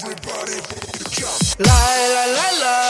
Everybody jump. La la la la